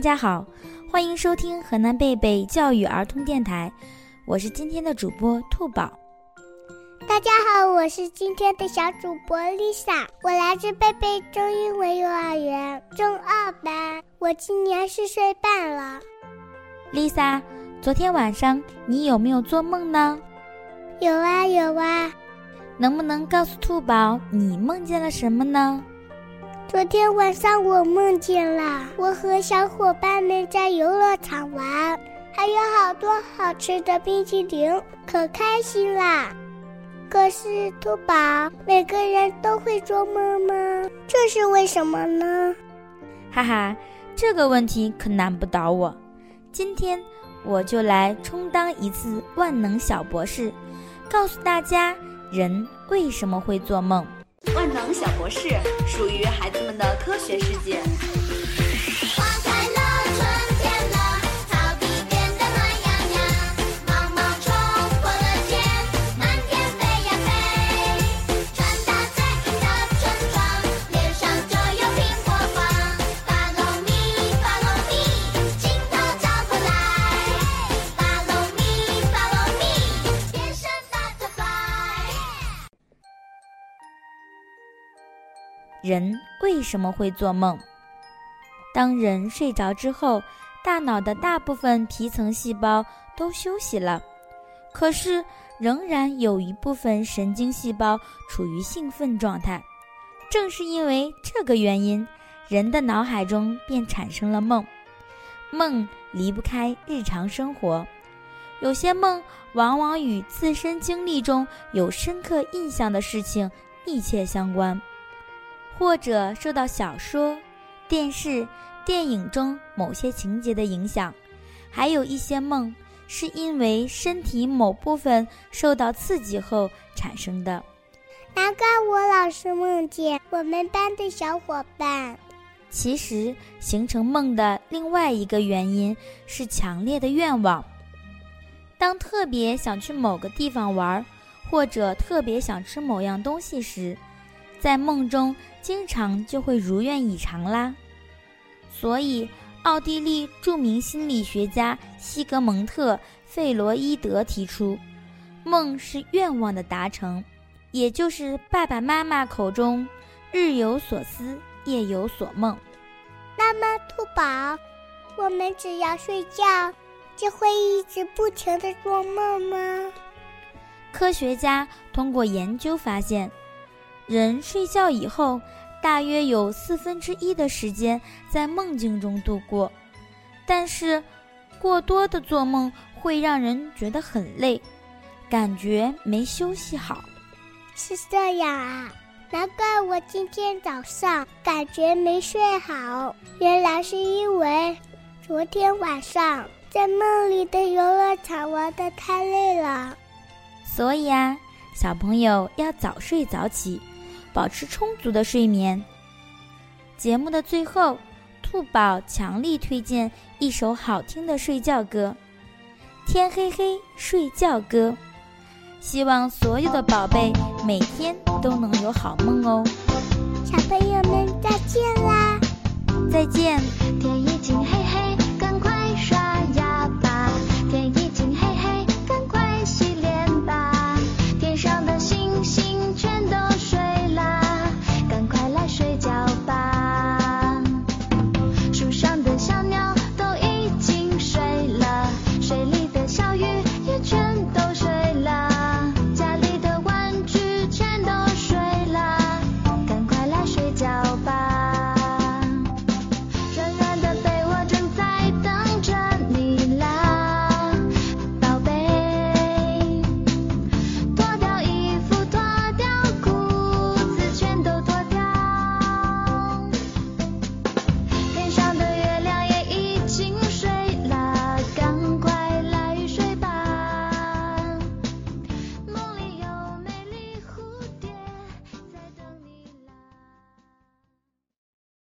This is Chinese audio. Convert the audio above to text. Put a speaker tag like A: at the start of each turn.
A: 嗨，大家好，欢迎收听河南贝贝教育儿童电台，我是今天的主播兔宝。
B: 大家好，我是今天的小主播 Lisa，我来自贝贝中英文幼儿园中二班，我今年四岁半了。
A: Lisa，昨天晚上你有没有做梦呢？
B: 有啊有啊，
A: 能不能告诉兔宝你梦见了什么呢？
B: 昨天晚上我梦见了我和小伙伴们在游乐场玩，还有好多好吃的冰淇淋，可开心啦！可是兔宝，每个人都会做梦吗？这是为什么呢？
A: 哈哈，这个问题可难不倒我。今天我就来充当一次万能小博士，告诉大家人为什么会做梦。
C: 万能小博士属于孩子们的科学世界。
A: 人为什么会做梦？当人睡着之后，大脑的大部分皮层细胞都休息了，可是仍然有一部分神经细胞处于兴奋状态。正是因为这个原因，人的脑海中便产生了梦。梦离不开日常生活，有些梦往往与自身经历中有深刻印象的事情密切相关。或者受到小说、电视、电影中某些情节的影响，还有一些梦是因为身体某部分受到刺激后产生的。
B: 难怪我老是梦见我们班的小伙伴。
A: 其实，形成梦的另外一个原因是强烈的愿望。当特别想去某个地方玩，或者特别想吃某样东西时，在梦中经常就会如愿以偿啦。所以，奥地利著名心理学家西格蒙特·费罗伊德提出，梦是愿望的达成，也就是爸爸妈妈口中“日有所思，夜有所梦”。
B: 那么，兔宝，我们只要睡觉，就会一直不停的做梦吗？
A: 科学家通过研究发现。人睡觉以后，大约有四分之一的时间在梦境中度过，但是过多的做梦会让人觉得很累，感觉没休息好。
B: 是这样啊，难怪我今天早上感觉没睡好，原来是因为昨天晚上在梦里的游乐场玩的太累了。
A: 所以啊，小朋友要早睡早起。保持充足的睡眠。节目的最后，兔宝强力推荐一首好听的睡觉歌《天黑黑睡觉歌》，希望所有的宝贝每天都能有好梦哦。
B: 小朋友们再见啦！
A: 再见。